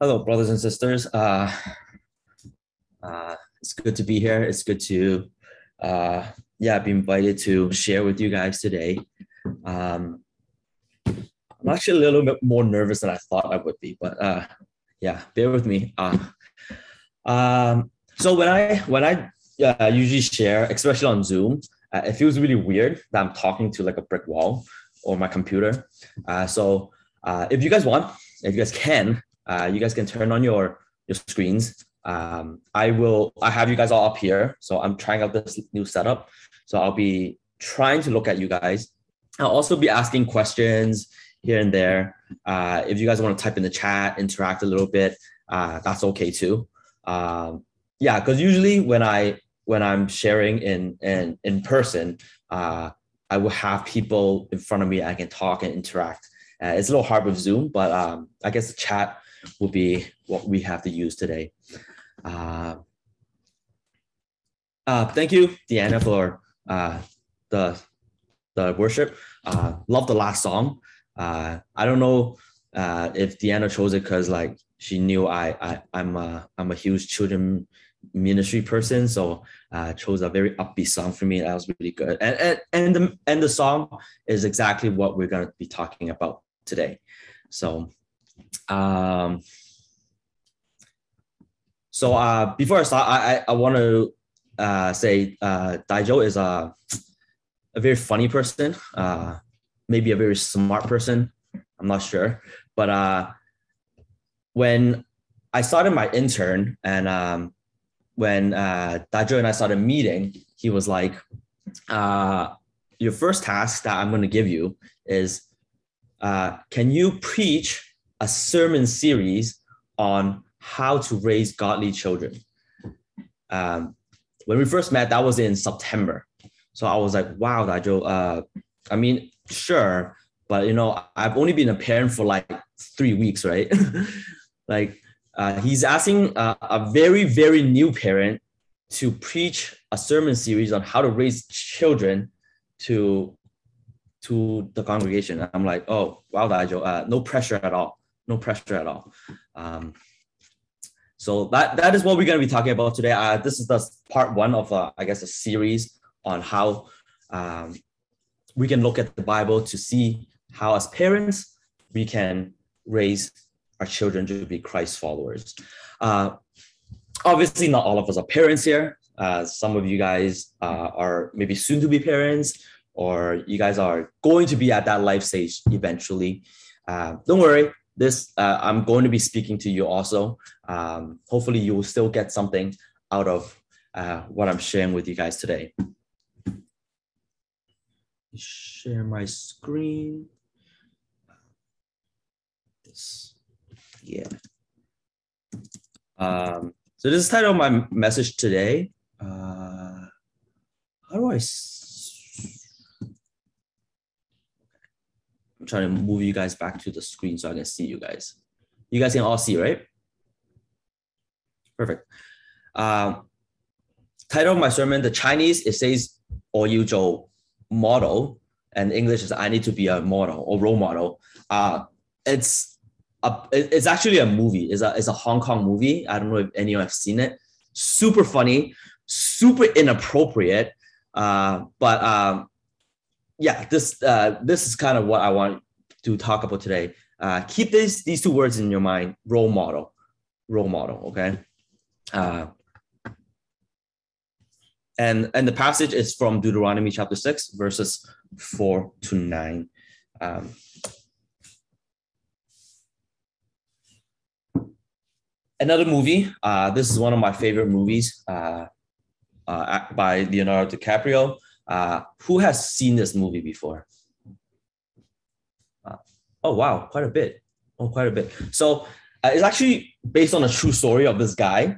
Hello, brothers and sisters. Uh, uh, it's good to be here. It's good to, uh, yeah, be invited to share with you guys today. Um, I'm actually a little bit more nervous than I thought I would be, but uh, yeah, bear with me. Uh, um, so when I when I uh, usually share, especially on Zoom, uh, it feels really weird that I'm talking to like a brick wall or my computer. Uh, so uh, if you guys want, if you guys can, uh, you guys can turn on your your screens. Um, I will. I have you guys all up here, so I'm trying out this new setup. So I'll be trying to look at you guys. I'll also be asking questions here and there. Uh, if you guys want to type in the chat, interact a little bit, uh, that's okay too. Um, yeah, because usually when I when I'm sharing in in in person, uh, I will have people in front of me I can talk and interact. Uh, it's a little hard with Zoom, but um, I guess the chat will be what we have to use today. Uh, uh, thank you, Deanna, for uh, the the worship. Uh, love the last song. Uh, I don't know uh, if Deanna chose it because like she knew I, I I'm a I'm a huge children ministry person, so uh, chose a very upbeat song for me. That was really good, and and and the and the song is exactly what we're gonna be talking about today. So, um, so uh, before I start, I I, I want to uh, say uh, Daijo is a a very funny person, uh, maybe a very smart person. I'm not sure, but uh, when I started my intern and um, when uh, Daijo and I started meeting, he was like, uh, "Your first task that I'm going to give you is, uh, can you preach a sermon series on how to raise godly children?" Um, when we first met, that was in September, so I was like, "Wow, Daijo. Uh, I mean, sure, but you know, I've only been a parent for like three weeks, right? like." Uh, he's asking uh, a very, very new parent to preach a sermon series on how to raise children to to the congregation. I'm like, oh wow, Daijo, uh, no pressure at all, no pressure at all. Um, so that that is what we're going to be talking about today. Uh, this is the part one of, uh, I guess, a series on how um, we can look at the Bible to see how, as parents, we can raise our children to be Christ followers. Uh, obviously, not all of us are parents here. Uh, some of you guys uh, are maybe soon to be parents, or you guys are going to be at that life stage eventually. Uh, don't worry, this uh, I'm going to be speaking to you also. Um, hopefully, you will still get something out of uh, what I'm sharing with you guys today. Share my screen. This yeah. Um, so this is title of my message today. Uh, how do I? Trying to move you guys back to the screen so I can see you guys. You guys can all see, right? Perfect. Um, title of my sermon, the Chinese, it says, or you model, and English is I need to be a model or role model. Uh, it's a, it's actually a movie. It's a, it's a Hong Kong movie. I don't know if anyone have seen it. Super funny, super inappropriate. Uh, but um, yeah, this uh, this is kind of what I want to talk about today. Uh, keep these these two words in your mind: role model, role model. Okay. Uh, and and the passage is from Deuteronomy chapter six, verses four to nine. Um, another movie. Uh, this is one of my favorite movies uh, uh, by Leonardo DiCaprio. Uh, who has seen this movie before? Uh, oh wow, quite a bit. Oh, quite a bit. So uh, it's actually based on a true story of this guy,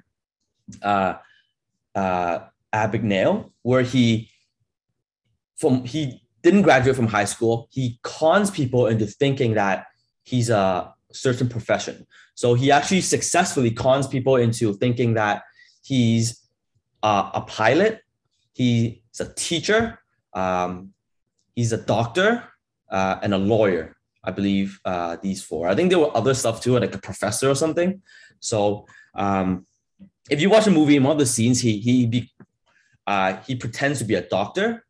uh, uh, Abagnale, where he from he didn't graduate from high school. He cons people into thinking that he's a certain profession. So he actually successfully cons people into thinking that he's uh, a pilot, he's a teacher, um, he's a doctor, uh, and a lawyer I believe uh, these four. I think there were other stuff too, like a professor or something. So um, if you watch a movie in one of the scenes, he he be, uh, he pretends to be a doctor,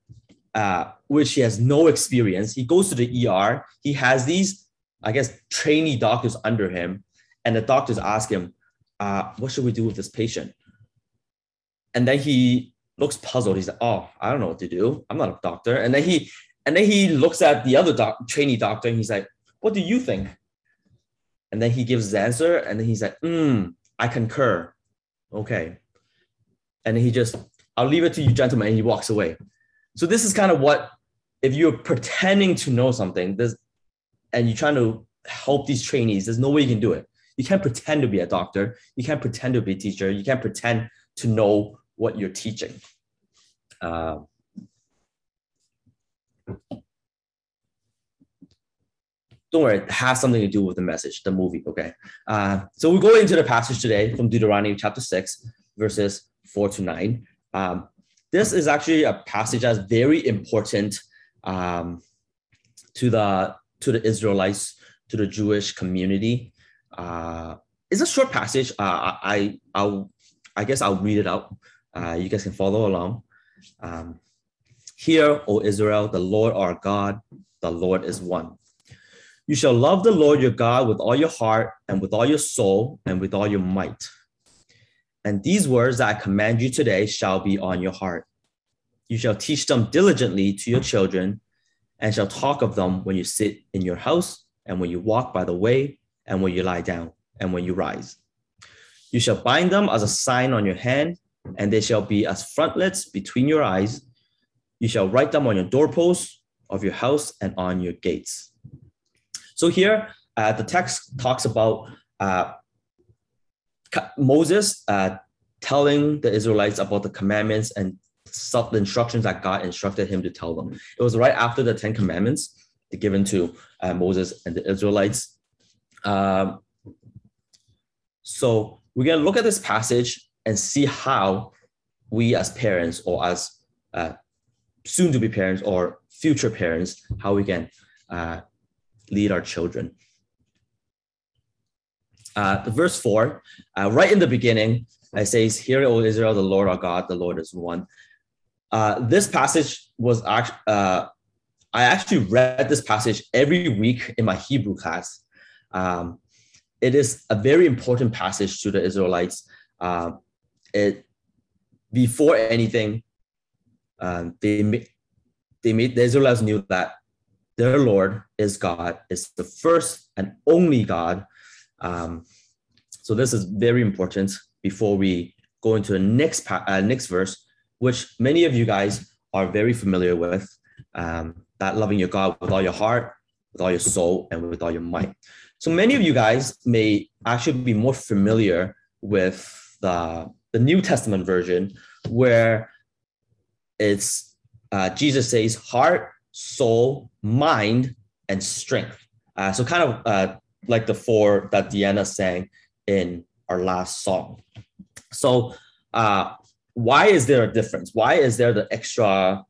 uh, which he has no experience. He goes to the ER. He has these, I guess, trainee doctors under him, and the doctors ask him, uh, "What should we do with this patient?" And then he looks puzzled. He's like, "Oh, I don't know what to do. I'm not a doctor." And then he and then he looks at the other doc, trainee doctor and he's like, What do you think? And then he gives his answer and then he's like, Hmm, I concur. Okay. And he just, I'll leave it to you, gentlemen. And he walks away. So this is kind of what, if you're pretending to know something, there's, and you're trying to help these trainees, there's no way you can do it. You can't pretend to be a doctor. You can't pretend to be a teacher. You can't pretend to know what you're teaching. Uh, don't worry, it has something to do with the message, the movie. Okay. Uh, so we go into the passage today from Deuteronomy chapter 6, verses 4 to 9. Um, this is actually a passage that's very important um, to the to the Israelites, to the Jewish community. Uh, it's a short passage. Uh, I I'll I guess I'll read it out. Uh, you guys can follow along. Um, Hear, O Israel, the Lord our God, the Lord is one. You shall love the Lord your God with all your heart and with all your soul and with all your might. And these words that I command you today shall be on your heart. You shall teach them diligently to your children and shall talk of them when you sit in your house and when you walk by the way and when you lie down and when you rise. You shall bind them as a sign on your hand, and they shall be as frontlets between your eyes you shall write them on your doorposts of your house and on your gates. So here, uh, the text talks about uh, Moses uh, telling the Israelites about the commandments and the instructions that God instructed him to tell them. It was right after the Ten Commandments given to uh, Moses and the Israelites. Um, so we're going to look at this passage and see how we as parents or as uh, soon to be parents or future parents, how we can uh, lead our children. Uh, verse four, uh, right in the beginning, it says, Hear, O Israel, the Lord our God, the Lord is one. Uh, this passage was actually, uh, I actually read this passage every week in my Hebrew class. Um, it is a very important passage to the Israelites. It before anything, um, they they made the Israelites knew that their Lord is God, is the first and only God. Um, so this is very important before we go into the next uh, next verse, which many of you guys are very familiar with. Um, that loving your God with all your heart, with all your soul, and with all your might. So many of you guys may actually be more familiar with the, the New Testament version, where it's uh, Jesus says heart, soul, mind, and strength. Uh, so kind of uh, like the four that Deanna sang in our last song. So uh, why is there a difference? Why is there the extra?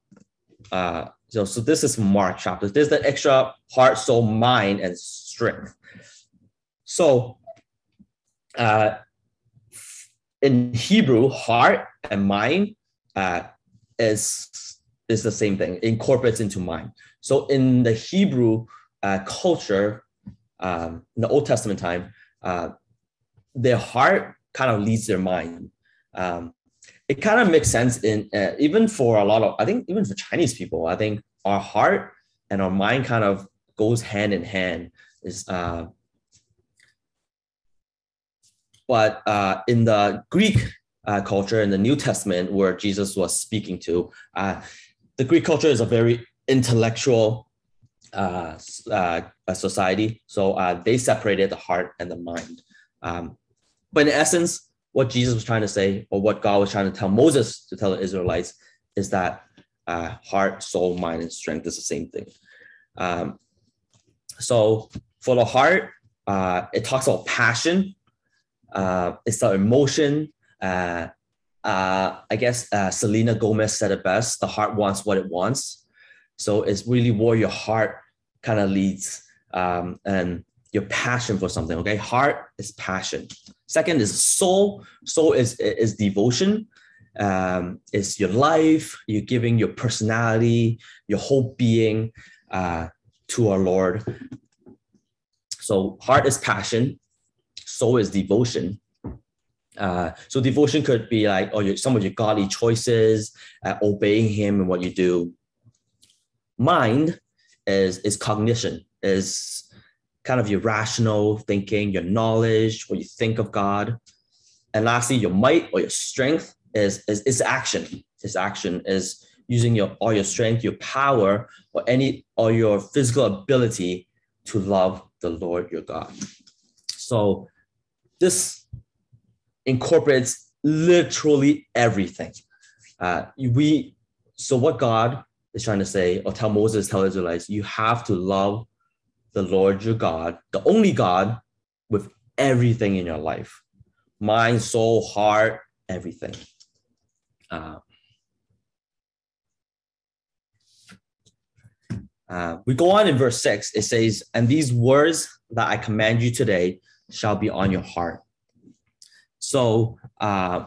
Uh, so, so this is Mark chapter. There's the extra heart, soul, mind, and strength. So uh, in Hebrew, heart and mind uh, is is the same thing. Incorporates into mind. So in the Hebrew uh, culture, um, in the Old Testament time, uh, their heart kind of leads their mind. Um, it kind of makes sense in uh, even for a lot of I think even for Chinese people, I think our heart and our mind kind of goes hand in hand. Is uh, but uh, in the Greek uh, culture in the New Testament where Jesus was speaking to. Uh, the Greek culture is a very intellectual uh, uh society, so uh, they separated the heart and the mind. Um, but in essence, what Jesus was trying to say, or what God was trying to tell Moses to tell the Israelites, is that uh, heart, soul, mind, and strength is the same thing. Um, so for the heart, it talks about passion. It's the emotion uh, uh, I guess uh, Selena Gomez said it best: "The heart wants what it wants." So it's really where your heart kind of leads. um, and your passion for something. Okay, heart is passion. Second is soul. Soul is is devotion. Um, is your life. You're giving your personality, your whole being uh, to our Lord. So heart is passion. Soul is devotion. Uh, so devotion could be like, oh, your, some of your godly choices, uh, obeying Him and what you do. Mind is is cognition, is kind of your rational thinking, your knowledge, what you think of God. And lastly, your might or your strength is, is, is action. Is action is using your all your strength, your power, or any or your physical ability to love the Lord your God. So this incorporates literally everything. Uh, we so what God is trying to say, or tell Moses, tell Israelites, you have to love the Lord your God, the only God, with everything in your life mind, soul, heart, everything. Uh, uh, we go on in verse 6, it says, And these words that I command you today shall be on your heart. So uh,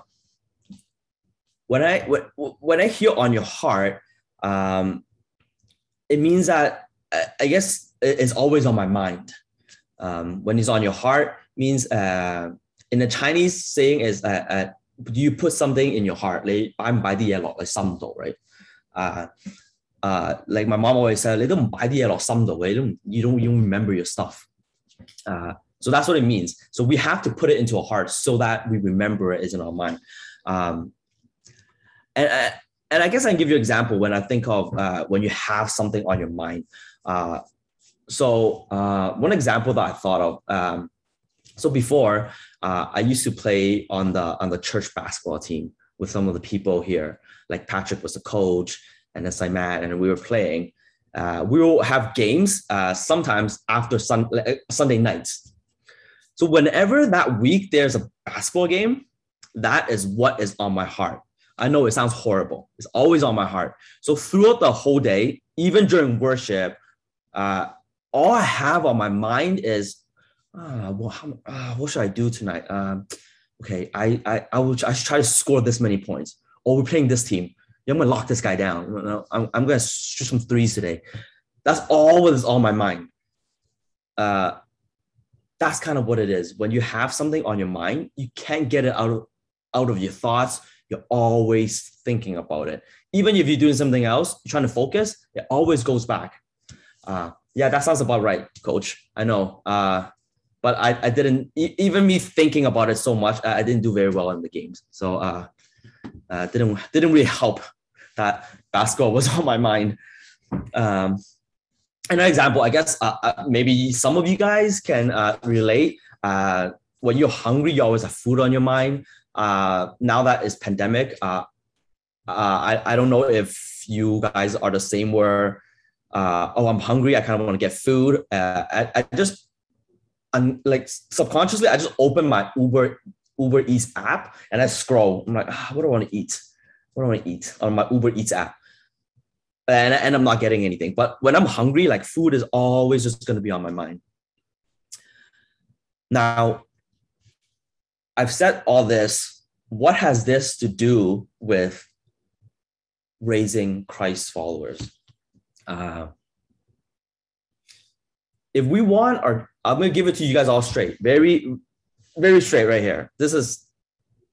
when I when, when I hear on your heart, um, it means that I guess it's always on my mind. Um, when it's on your heart means uh, in the Chinese saying is uh, uh, you put something in your heart 你摆唔摆啲嘢落你心度 right uh, uh, like my mom always said 你都唔摆啲嘢落心度你都唔 you don't even remember your stuff uh, so that's what it means so we have to put it into our heart so that we remember it is in our mind um, and uh, and I guess I can give you an example when I think of uh, when you have something on your mind. Uh, so uh, one example that I thought of. Um, so before, uh, I used to play on the on the church basketball team with some of the people here. Like Patrick was the coach, and then Simon, and we were playing. Uh, we will have games sometimes after sun, Sunday nights. So whenever that week there's a basketball game, that is what is on my heart. I know it sounds horrible. It's always on my heart. So throughout the whole day, even during worship, uh, all I have on my mind is, ah, well, how, uh, what should I do tonight? Um, okay, I, I, I will I should try to score this many points. Or we're playing this team. Yeah, I'm gonna lock this guy down. I'm, I'm gonna shoot some threes today. That's all what is on my mind. Uh, that's kind of what it is. When you have something on your mind, you can't get it out of out of your thoughts. You're always thinking about it. Even if you're doing something else, you're trying to focus, it always goes back. Uh, yeah, that sounds about right, coach. I know. Uh, but I, I didn't even me thinking about it so much. I, didn't do very well in the games. So uh, uh, didn't didn't really help that basketball was on my mind. Um, another example, I guess uh, uh, maybe some of you guys can uh, relate. Uh, when you're hungry, you always have food on your mind. Uh, now that it's pandemic, uh, I, I don't know if you guys are the same where oh, I'm hungry. I kind of want to get food. I, I just, I'm like subconsciously, I just open my Uber Uber Eats app and I scroll. I'm like, ah, what do I want to eat? What do I want to eat on my Uber Eats app? And, and I'm not getting anything. But when I'm hungry, like food is always just going to be on my mind. Now, I've said all this. What has this to do with raising Christ followers? uh, if we want our, I'm gonna give it to you guys all straight, very, very straight right here. This is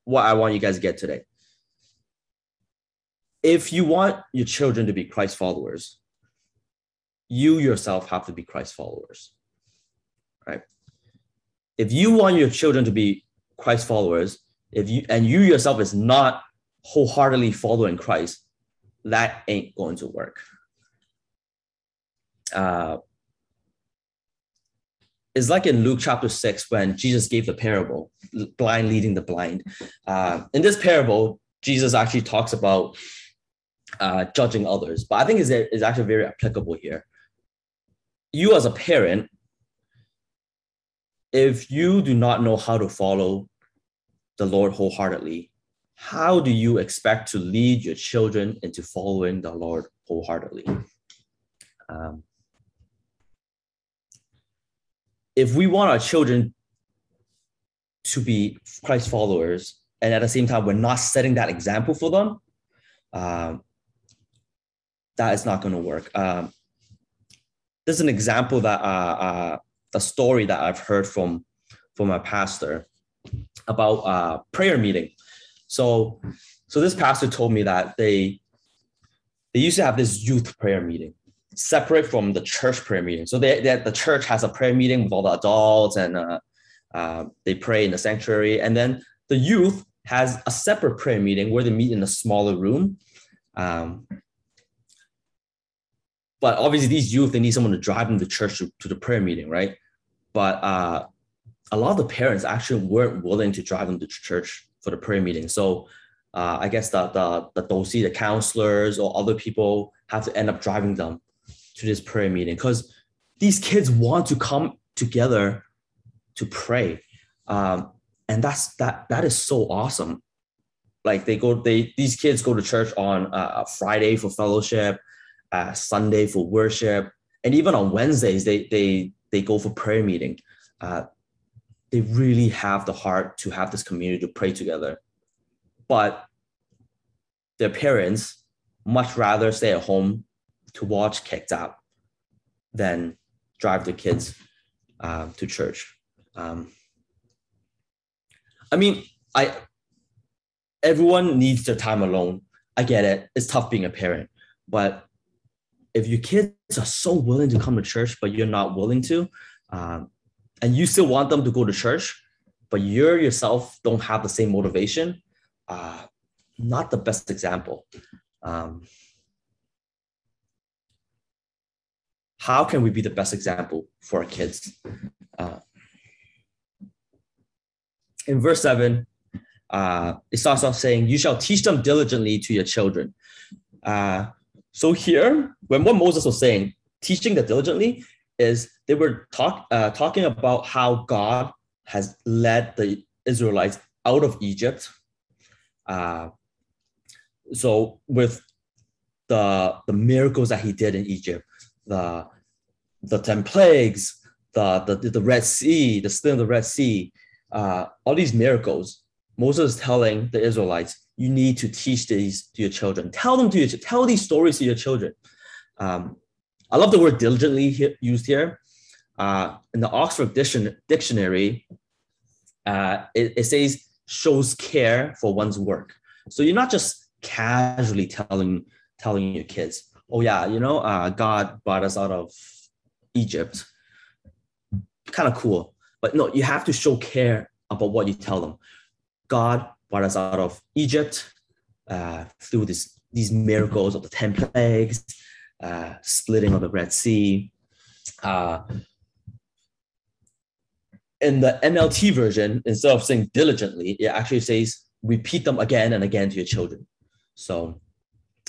what I want you guys to get today. If you want your children to be Christ followers, you yourself have to be Christ followers, right? If you want your children to be Christ followers, if you and you yourself is not wholeheartedly following Christ, that ain't going to work uh, it's like in Luke chapter 6 when Jesus gave the parable, blind leading the blind. Uh, in this parable, Jesus actually talks about uh, judging others, but I think it's, it's actually very applicable here. You, as a parent, if you do not know how to follow the Lord wholeheartedly, how do you expect to lead your children into following the Lord wholeheartedly? Um, if we want our children to be Christ followers, and at the same time we're not setting that example for them, um, that is not going to work. Um, there's an example that uh, uh, a story that I've heard from from my pastor about uh, prayer meeting. So, so this pastor told me that they they used to have this youth prayer meeting separate from the church prayer meeting. So they, they the church has a prayer meeting with all the adults and uh, uh, they pray in the sanctuary, and then the youth has a separate prayer meeting where they meet in a smaller room. Um, but obviously, these youth they need someone to drive them to church to, to the prayer meeting, right? But uh, a lot of the parents actually weren't willing to drive them to church for the prayer meeting. So uh, I guess the the the dosi, the counselors or other people have to end up driving them to this prayer meeting because these kids want to come together to pray, um, and that's that that is so awesome. Like they go, they these kids go to church on uh, Friday for fellowship, uh, Sunday for worship, and even on Wednesdays they they they go for prayer meeting. Uh, they really have the heart to have this community to pray together. But their parents much rather stay at home to watch kicked out than drive their kids uh, to church. Um, I mean, I everyone needs their time alone. I get it. It's tough being a parent, but if your kids are so willing to come to church, but you're not willing to, um, and you still want them to go to church, but you yourself don't have the same motivation, uh, not the best example. Um, how can we be the best example for our kids? Uh, in verse 7, uh, it starts off saying, You shall teach them diligently to your children. Uh, so here, when what Moses was saying, teaching them diligently, is they were talk, uh, talking about how God has led the Israelites out of Egypt. Uh, so with the the miracles that he did in Egypt, the the ten plagues, the the, the Red Sea, the split of the Red Sea, uh, all these miracles, Moses is telling the Israelites, you need to teach these to your children. Tell them to your tell these stories to your children. Um, I love the word diligently here, used here. Uh, in the Oxford Dictionary, uh, it, it says shows care for one's work. So you're not just casually telling telling your kids, oh yeah, you know, uh, God brought us out of Egypt. Kind of cool, but no, you have to show care about what you tell them. God brought us out of Egypt uh, through this these miracles of the ten plagues, uh, splitting of the Red Sea. Uh, in the NLT version, instead of saying diligently, it actually says repeat them again and again to your children. So,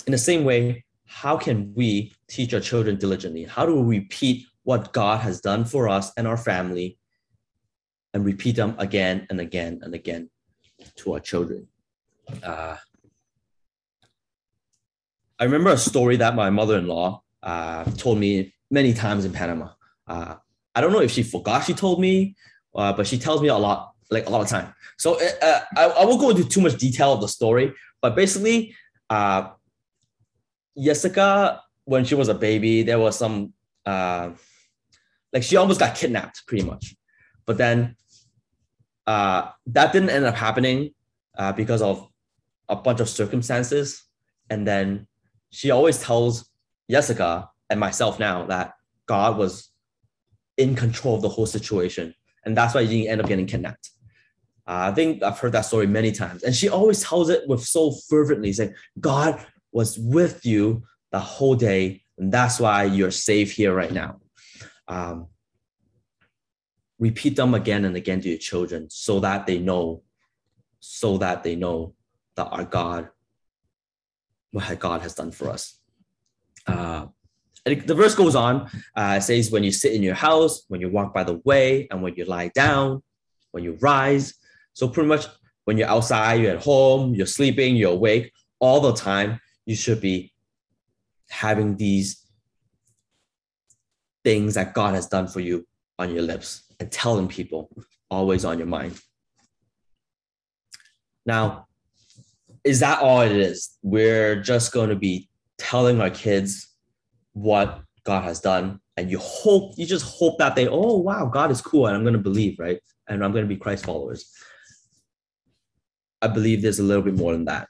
in the same way, how can we teach our children diligently? How do we repeat what God has done for us and our family and repeat them again and again and again to our children? Uh, I remember a story that my mother-in-law uh, told me many times in Panama. Uh, I don't know if she forgot she told me, uh, but she tells me a lot, like a lot of time. So uh, I, I won't go into too much detail of the story, but basically, uh, Jessica, when she was a baby, there was some, uh, like she almost got kidnapped pretty much. But then uh, that didn't end up happening uh, because of a bunch of circumstances. And then she always tells Jessica and myself now that God was in control of the whole situation. And that's why you end up getting kidnapped. Uh, I think I've heard that story many times. And she always tells it with so fervently, saying, God was with you the whole day. And that's why you're safe here right now. Um, repeat them again and again to your children so that they know, so that they know that our God what God has done for us. Uh, the verse goes on, uh, says, when you sit in your house, when you walk by the way, and when you lie down, when you rise. So pretty much when you're outside, you're at home, you're sleeping, you're awake, all the time, you should be having these things that God has done for you on your lips, and telling people always on your mind. Now, is that all it is? We're just going to be telling our kids what God has done, and you hope, you just hope that they, oh, wow, God is cool, and I'm going to believe, right? And I'm going to be Christ followers. I believe there's a little bit more than that.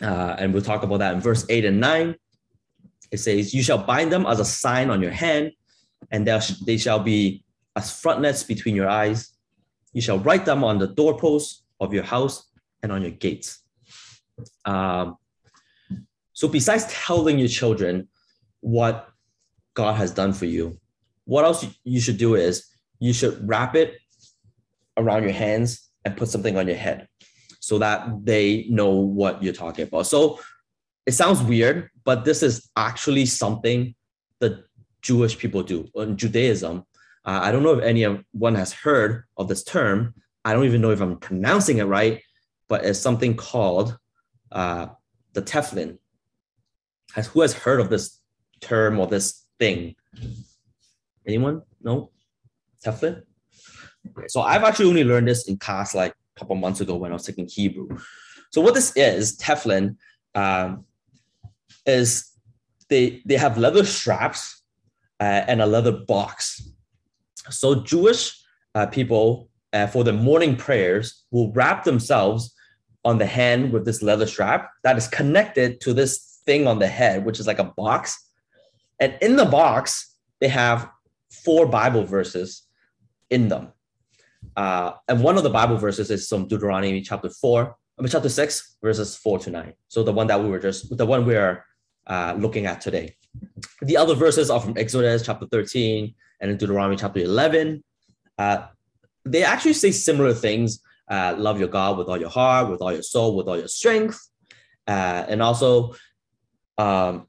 Uh, and we'll talk about that in verse 8 and 9. It says, You shall bind them as a sign on your hand, and they shall be as frontlets between your eyes. You shall write them on the doorposts of your house and on your gates. Um, so, besides telling your children what God has done for you, what else you should do is you should wrap it around your hands and put something on your head so that they know what you're talking about. So, it sounds weird, but this is actually something that Jewish people do in Judaism. Uh, I don't know if anyone has heard of this term. I don't even know if I'm pronouncing it right, but it's something called uh, the tefillin. Has who has heard of this term or this thing? Anyone? No, tefillin. So I've actually only learned this in class like a couple months ago when I was taking Hebrew. So what this is, tefillin, um, is they they have leather straps uh, and a leather box. So Jewish uh, people uh, for the morning prayers will wrap themselves on the hand with this leather strap that is connected to this thing on the head, which is like a box. And in the box, they have four Bible verses in them. Uh, and one of the Bible verses is from Deuteronomy chapter four, I mean, chapter six, verses four to nine. So the one that we were just, the one we are uh, looking at today. The other verses are from Exodus chapter 13 and in Deuteronomy chapter 11. Uh, they actually say similar things uh, love your God with all your heart, with all your soul, with all your strength. Uh, and also, um,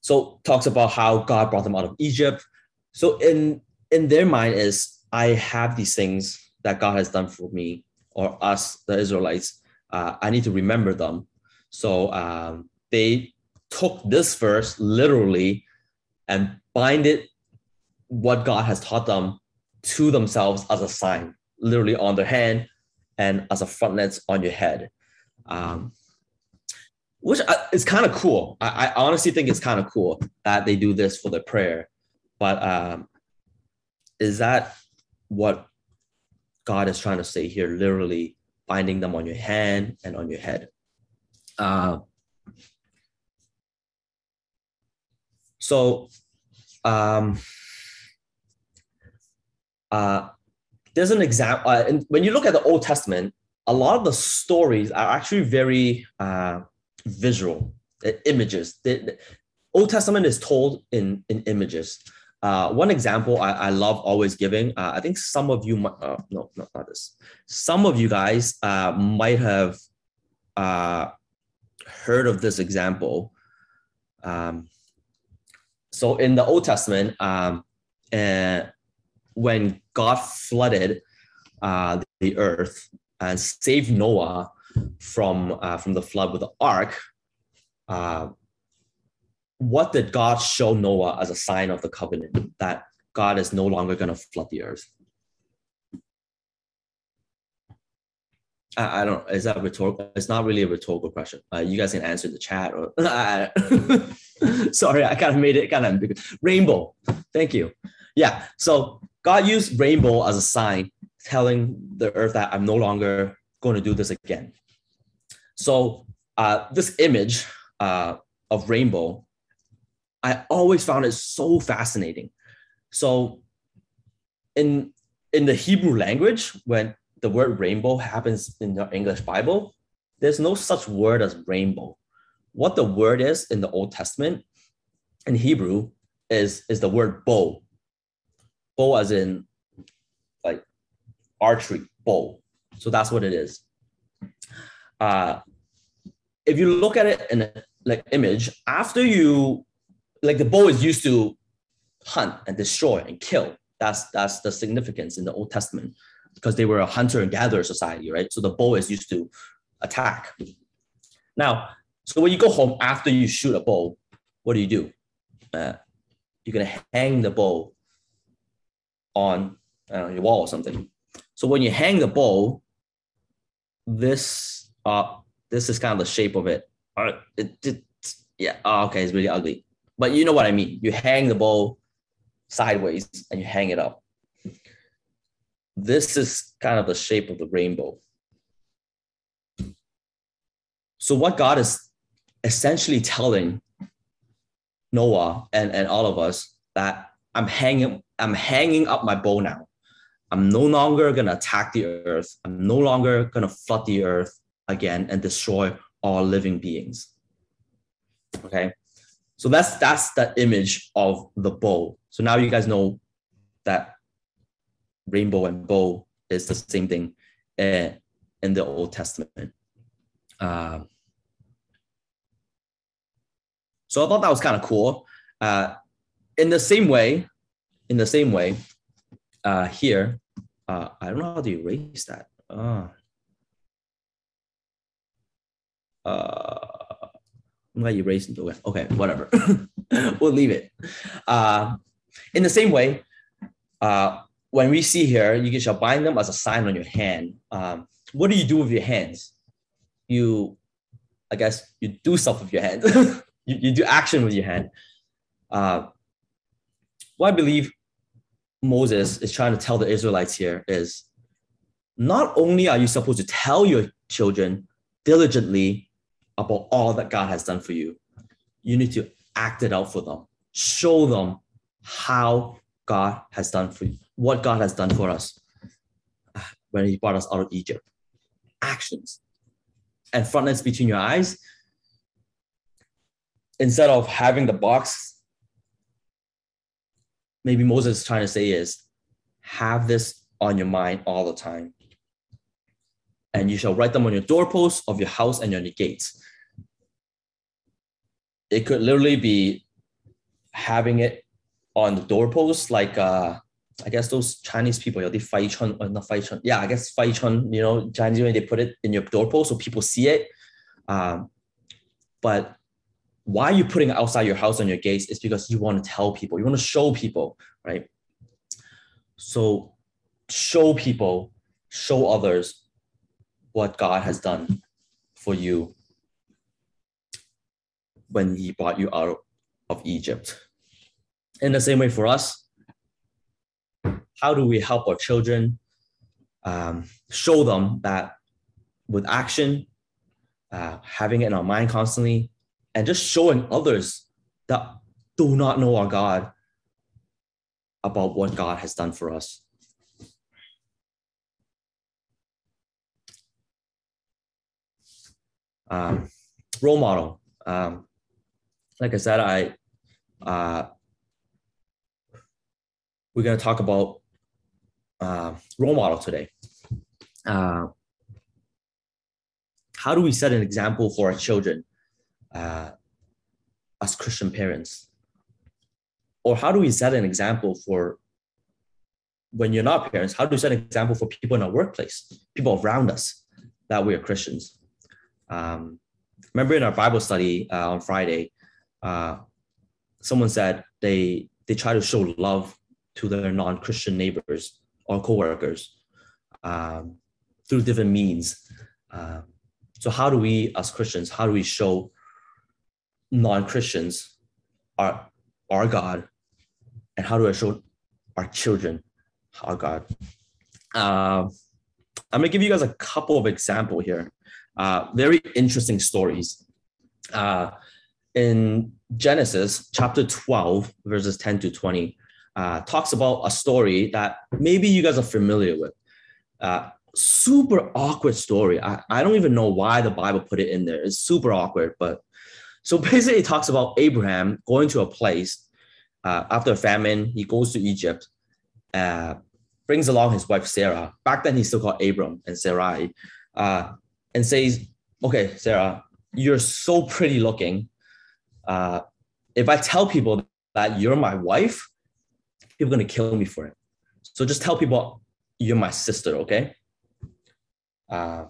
so talks about how God brought them out of Egypt. So in in their mind is I have these things that God has done for me or us, the Israelites. Uh, I need to remember them. So um, they took this verse literally and bind it what God has taught them to themselves as a sign, literally on their hand and as a frontlet on your head. Um, which uh, is kind of cool. I, I, honestly think it's kind of cool that they do this for the prayer. But um, is that what God is trying to say here? Literally binding them on your hand and on your head. Uh, So um, uh, there's an example. Uh, and when you look at the Old Testament, a lot of the stories are actually very uh, visual, uh, images. The, the, Old Testament is told in, in images. Uh, one example I, I love always giving, uh, I think some of you, might, uh, no, not, this, some of you guys uh, might have uh, heard of this example. Um, so in the Old Testament, um, uh, when God flooded uh, the earth and saved Noah from uh, from the flood with the ark, uh, what did God show Noah as a sign of the covenant that God is no longer going to flood the earth? I, I don't. Is that rhetorical? It's not really a rhetorical question. Uh, you guys can answer the chat or. sorry, I kind of made it kind of ambiguous. Rainbow. Thank you. Yeah. So God used rainbow as a sign, telling the earth that I'm no longer going to do this again. So uh, this image uh, of rainbow, I always found it so fascinating. So in in the Hebrew language, when the word rainbow happens in the English Bible, there's no such word as rainbow. What the word is in the Old Testament in Hebrew is, is the word bow. Bow as in like archery, bow. So that's what it is. Uh, if you look at it in a, like image, after you like the bow is used to hunt and destroy and kill. That's that's the significance in the Old Testament because they were a hunter and gatherer society, right? So the bow is used to attack. Now, so when you go home after you shoot a bow, what do you do? Uh, you're gonna hang the bow on your wall or something. So when you hang the bow, this uh this is kind of the shape of it. Uh, it, it yeah, oh, okay, it's really ugly. But you know what I mean. You hang the bow sideways and you hang it up. This is kind of the shape of the rainbow. So what God is essentially telling Noah and, and all of us that I'm hanging, I'm hanging up my bow now. I'm no longer gonna attack the earth. I'm no longer gonna flood the earth again and destroy all living beings. Okay. So that's that's the image of the bow. So now you guys know that rainbow and bow is the same thing uh, in the Old Testament. Um, so I thought that was kind of cool. Uh, in the same way, in the same way, uh, here, uh, I don't know how to erase that. Uh, uh, I'm gonna erase it. Okay, okay whatever. we'll leave it. Uh, in the same way, uh, when we see here, you shall bind them as a sign on your hand. Um, what do you do with your hands? You, I guess, you do stuff with your hand. you, you do action with your hand. Uh, what I believe Moses is trying to tell the Israelites here is not only are you supposed to tell your children diligently about all that God has done for you, you need to act it out for them. Show them how God has done for you, what God has done for us ah, when He brought us out of Egypt. Actions. And frontlets between your eyes instead of having the box, maybe Moses is trying to say is have this on your mind all the time. And you shall write them on your doorposts of your house and on your gates. It could literally be having it on the doorpost, like uh, I guess those Chinese people, you they fai chun, or not fai chun. Yeah, I guess fai chun, you know, Chinese when they put it in your doorpost so people see it. Um, but why you putting outside your house on your gates is because you want to tell people, you want to show people, right? So show people, show others what God has done for you when he brought you out of Egypt. In the same way for us, how do we help our children um, show them that with action, uh, having it in our mind constantly, and just showing others that do not know our God about what God has done for us. Um, role model. Um, like I said, I uh, we're going to talk about uh, role model today. Uh, how do we set an example for our children uh, as Christian parents? Or how do we set an example for when you're not parents? How do we set an example for people in our workplace, people around us that we are Christians? Um, remember in our Bible study uh, on Friday, uh, someone said they they try to show love to their non-Christian neighbors or coworkers um, through different means. Uh, so how do we, as Christians, how do we show non-Christians are our God, and how do I show our children our God? Uh, I'm gonna give you guys a couple of example here. Uh, very interesting stories. Uh, in Genesis chapter 12, verses 10 to 20, uh, talks about a story that maybe you guys are familiar with. Uh, super awkward story. I, I don't even know why the Bible put it in there. It's super awkward, but so basically, it talks about Abraham going to a place uh, after a famine. He goes to Egypt, uh, brings along his wife Sarah. Back then, he's still called Abram and Sarai, uh, and says, "Okay, Sarah, you're so pretty looking. Uh, if I tell people that you're my wife, people are gonna kill me for it. So just tell people you're my sister, okay?" Uh,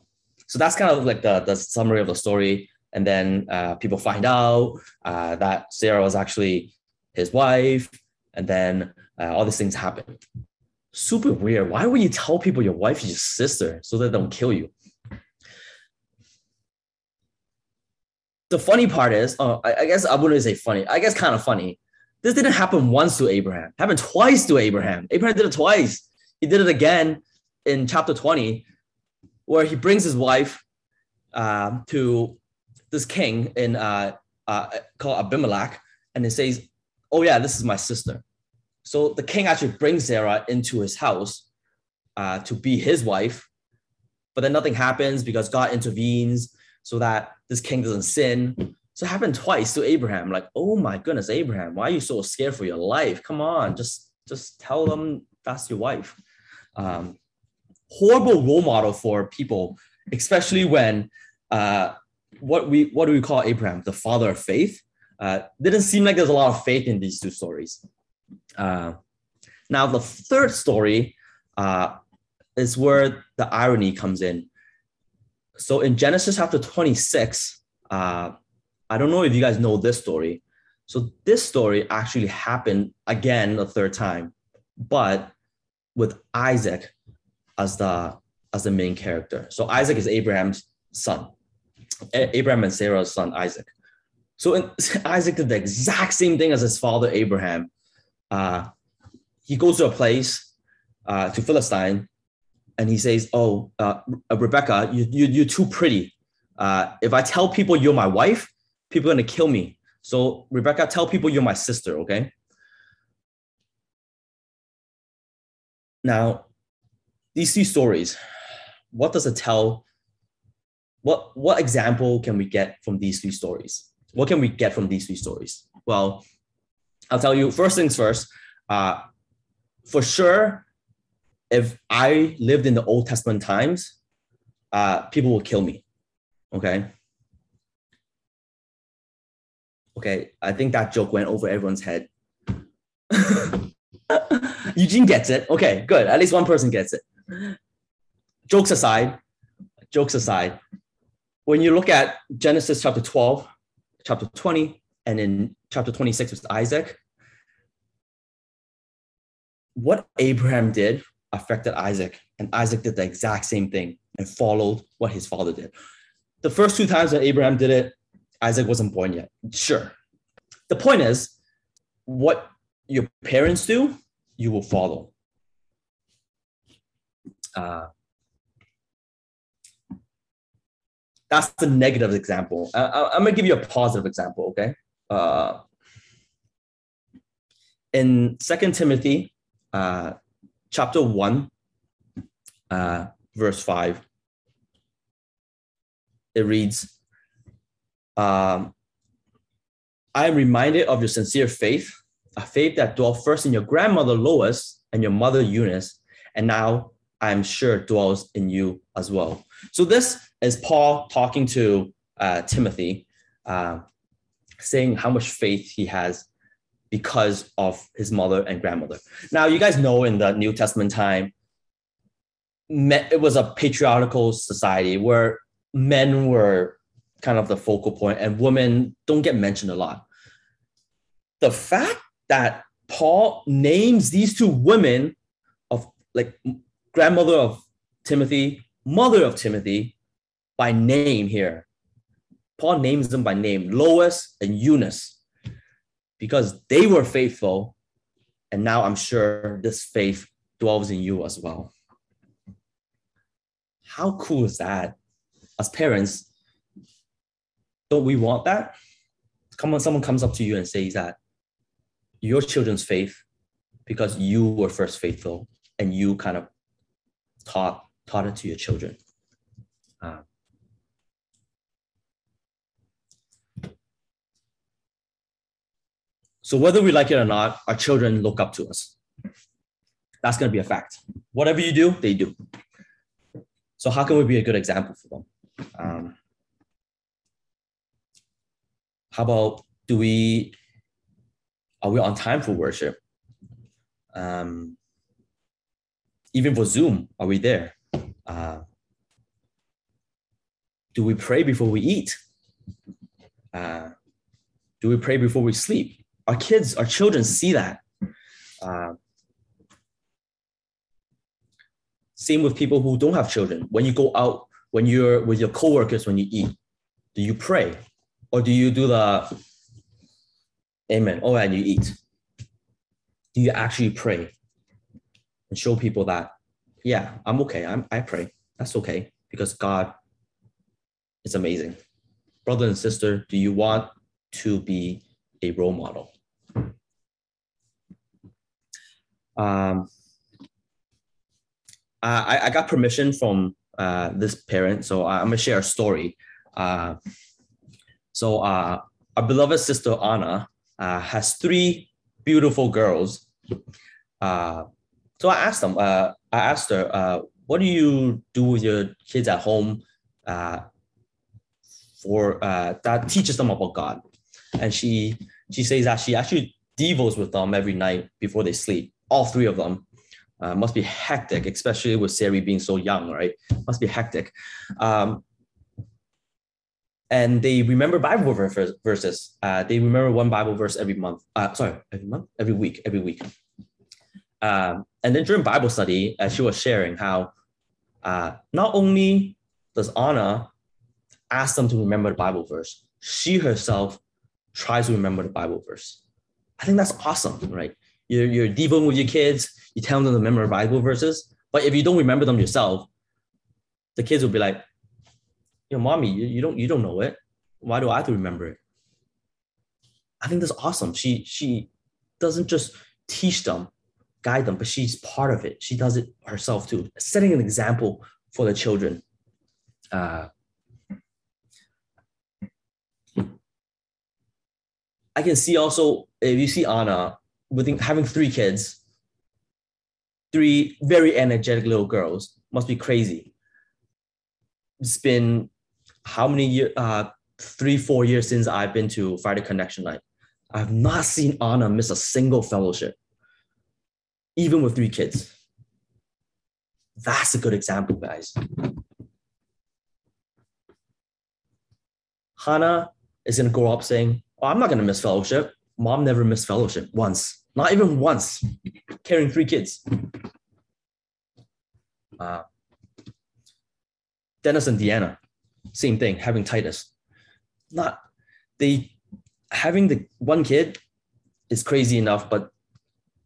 so that's kind of like the, the summary of the story and then uh, people find out uh, that Sarah was actually his wife, and then uh, all these things happen. super weird. Why would you tell people your wife is your sister so that they don't kill you? The funny part is, uh, I, I guess I wouldn't say funny. I guess kind of funny. This didn't happen once to Abraham. It happened twice to Abraham. Abraham did it twice. He did it again in chapter 20, where he brings his wife uh, to this king in uh, uh, called Abimelech, and he says, "Oh yeah, this is my sister." So the king actually brings Sarah into his house uh, to be his wife, but then nothing happens because God intervenes so that this king doesn't sin. So it happened twice to Abraham. Like, oh my goodness, Abraham, why are you so scared for your life? Come on, just just tell them that's your wife. Um, horrible role model for people, especially when uh, what we what do we call Abraham, the father of faith? Uh, didn't seem like there's a lot of faith in these two stories. Uh, now, the third story uh, is where the irony comes in. So in Genesis chapter 26, uh, I don't know if you guys know this story. So this story actually happened again the third time, but with Isaac as the as the main character. So Isaac is Abraham's son, Abraham and Sarah's son Isaac. So Isaac did the exact same thing as his father Abraham, uh, he goes to a place uh, to Philistine and he says, Oh, uh, Rebecca, you, you, you're too pretty. Uh, if I tell people you're my wife, people are going to kill me. So, Rebecca, tell people you're my sister, okay? Now, these two stories, what does it tell? What, what example can we get from these three stories? What can we get from these three stories? Well, I'll tell you first things first. Uh, for sure, if I lived in the Old Testament times, uh, people will kill me. Okay. Okay, I think that joke went over everyone's head. Eugene gets it. Okay, good. At least one person gets it. Jokes aside, jokes aside, when you look at Genesis chapter 12, chapter 20, and in chapter 26 with Isaac, what Abraham did affected Isaac, and Isaac did the exact same thing and followed what his father did. The first two times that Abraham did it, Isaac wasn't born yet. Sure. The point is, what your parents do, you will follow. Uh, that's the negative example. I, am gonna give you a positive example, okay? Uh, in Second Timothy uh, chapter 1, uh, verse 5. It reads, um, I am reminded of your sincere faith, a faith that dwelt first in your grandmother Lois and your mother Eunice, and now I am sure dwells in you as well. So this is Paul talking to uh, Timothy, uh, saying how much faith he has because of his mother and grandmother. Now, you guys know in the New Testament time, it was a patriarchal society where men were kind of the focal point and women don't get mentioned a lot. The fact that Paul names these two women of like grandmother of Timothy, mother of Timothy by name here. Paul names them by name, Lois and Eunice because they were faithful. And now I'm sure this faith dwells in you as well. How cool is that? As parents, don't we want that? Come on, someone comes up to you and says that your children's faith because you were first faithful and you kind of taught taught it to your children. Uh, So whether we like it or not, our children look up to us. That's going to be a fact. Whatever you do, they do. So how can we be a good example for them? Um, how about do we are we on time for worship? Um, even for Zoom, are we there? Uh, do we pray before we eat? Uh, do we pray before we sleep? Our kids, our children see that. Uh, Same with people who don't have children. When you go out, when you're with your coworkers, when you eat, do you pray? Or do you do the amen? Oh, and you eat. Do you actually pray and show people that, yeah, I'm okay. I'm, I pray. That's okay because God is amazing. Brother and sister, do you want to be a role model? Um, I, I got permission from uh, this parent, so I'm gonna share a story. Uh, so uh, our beloved sister Anna uh, has three beautiful girls. Uh, so I asked them. Uh, I asked her, uh, "What do you do with your kids at home uh, for uh, that teaches them about God?" And she she says that she actually devos with them every night before they sleep. All three of them. Uh, must be hectic, especially with Sari being so young, right? Must be hectic. Um, and they remember Bible verses. Uh, they remember one Bible verse every month. Uh, sorry, every month, every week, every week. Um, and then during Bible study, uh, she was sharing how uh, not only does Anna ask them to remember the Bible verse, she herself tries to remember the Bible verse. I think that's awesome, right? You're, devoting with your kids, you tell them to remember Bible verses, but if you don't remember them yourself, the kids will be like, know, mommy, you, you don't you don't know it. Why do I have to remember it? I think that's awesome. She she doesn't just teach them, guide them, but she's part of it. She does it herself too, setting an example for the children. Uh, I can see also if you see Anna with having three kids, three very energetic little girls, must be crazy. It's been how many years, uh, three, four years since I've been to Friday Connection Night. I have not seen Anna miss a single fellowship, even with three kids. That's a good example, guys. Hannah is going to grow up saying, oh, I'm not going to miss fellowship. Mom never missed fellowship once, not even once, carrying three kids. Uh, Dennis and Deanna, same thing, having Titus. Not they having the one kid is crazy enough, but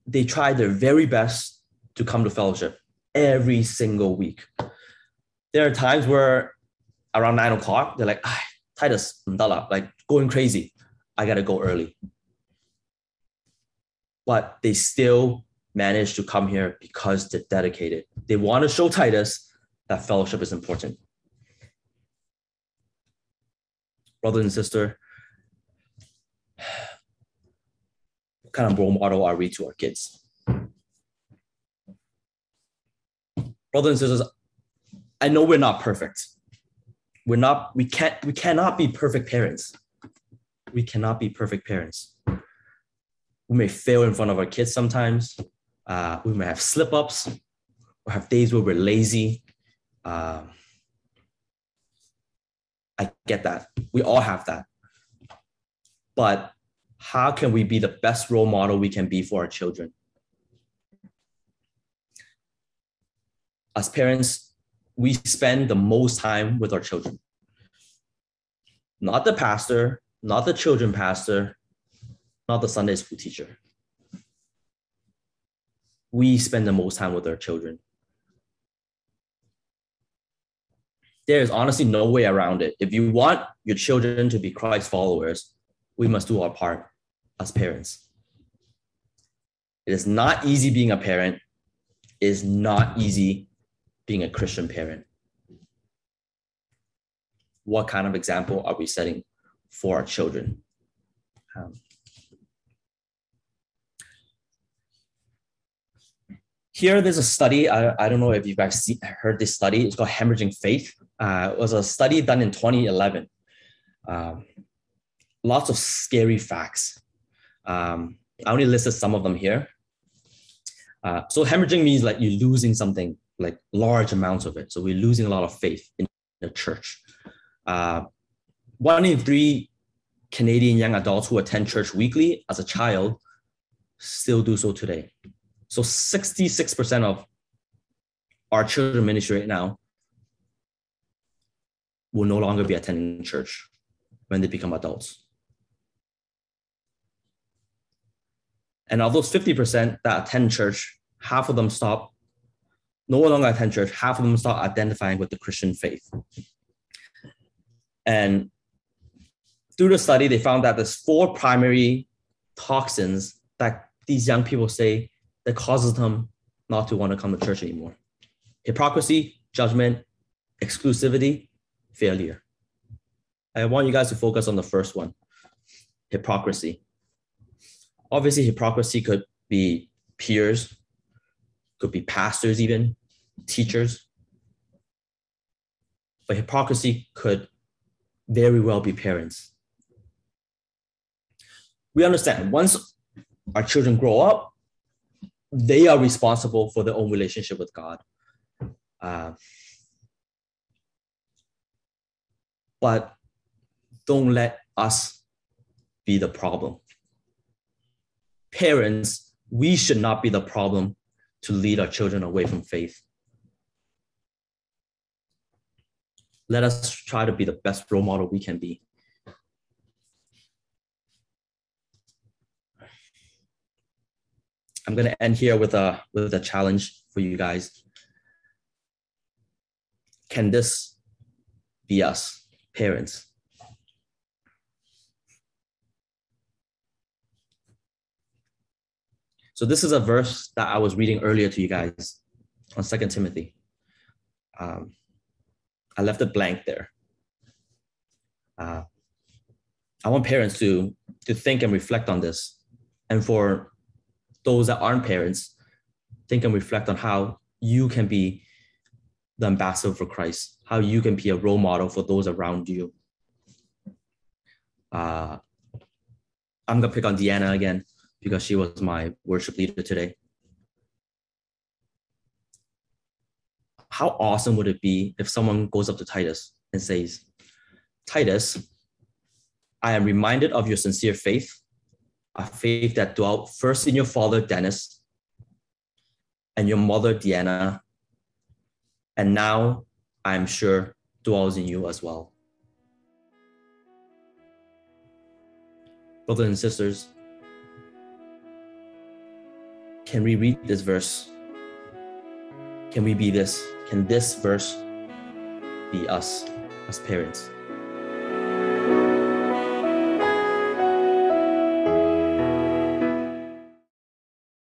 they try their very best to come to fellowship every single week. There are times where around nine o'clock, they're like, ah, Titus, like going crazy. I gotta go early. But they still manage to come here because they're dedicated. They want to show Titus that fellowship is important. brother and sister, what kind of role model are we to our kids? Brothers and sisters, I know we're not perfect. We're not, we can't, we cannot be perfect parents. We cannot be perfect parents. We may fail in front of our kids sometimes. Uh, we may have slip ups or have days where we're lazy. Um, I get that. We all have that. But how can we be the best role model we can be for our children? As parents, we spend the most time with our children. Not the pastor, not the children pastor, not the Sunday school teacher. We spend the most time with our children. there is honestly no way around it. If you want your children to be Christ followers, we must do our part as parents. It is not easy being a parent. It is not easy being a Christian parent. What kind of example are we setting for our children? Um, here, there's a study. I, I don't know if you guys see, heard this study. It's called Hemorrhaging Faith uh, was a study done in 2011. Um, lots of scary facts. Um, I only listed some of them here. Uh, so hemorrhaging means like you're losing something, like large amounts of it. So we're losing a lot of faith in the church. Uh, one in three Canadian young adults who attend church weekly as a child still do so today. So 66% of our children ministry right now will no longer be attending church when they become adults. And of those 50% that attend church, half of them stop, no longer attend church, half of them start identifying with the Christian faith. And through the study, they found that there's four primary toxins that these young people say that causes them not to want to come to church anymore. Hypocrisy, judgment, exclusivity, failure. I want you guys to focus on the first one, hypocrisy. Obviously, hypocrisy could be peers, could be pastors, even teachers. But hypocrisy could very well be parents. We understand once our children grow up, they are responsible for their own relationship with God. Uh, but don't let us be the problem. Parents, we should not be the problem to lead our children away from faith. Let us try to be the best role model we can be. I'm going to end here with a with a challenge for you guys. Can this be us, parents? So this is a verse that I was reading earlier to you guys on Second Timothy. Um, I left it blank there. Uh, I want parents to to think and reflect on this, and for those that aren't parents, think and reflect on how you can be the ambassador for Christ, how you can be a role model for those around you. Uh, I'm gonna pick on Deanna again because she was my worship leader today. How awesome would it be if someone goes up to Titus and says, Titus, I am reminded of your sincere faith, a faith that dwelt first in your father Dennis and your mother Deanna, and now I am sure dwells in you as well. Brothers and sisters, can we read this verse? Can we be this? Can this verse be us as parents?